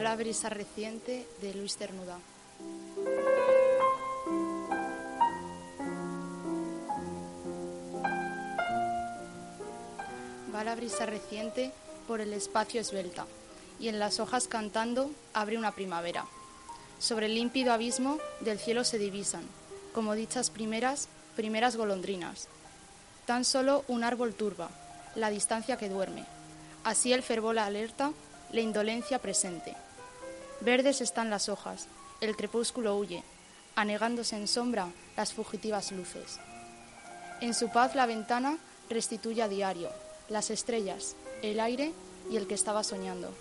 La brisa reciente de Luis Cernuda. Va la brisa reciente por el espacio esbelta, y en las hojas cantando abre una primavera. Sobre el límpido abismo del cielo se divisan, como dichas primeras, primeras golondrinas. Tan solo un árbol turba, la distancia que duerme. Así el fervor alerta, la indolencia presente. Verdes están las hojas, el crepúsculo huye, anegándose en sombra las fugitivas luces. En su paz la ventana restituye a diario las estrellas, el aire y el que estaba soñando.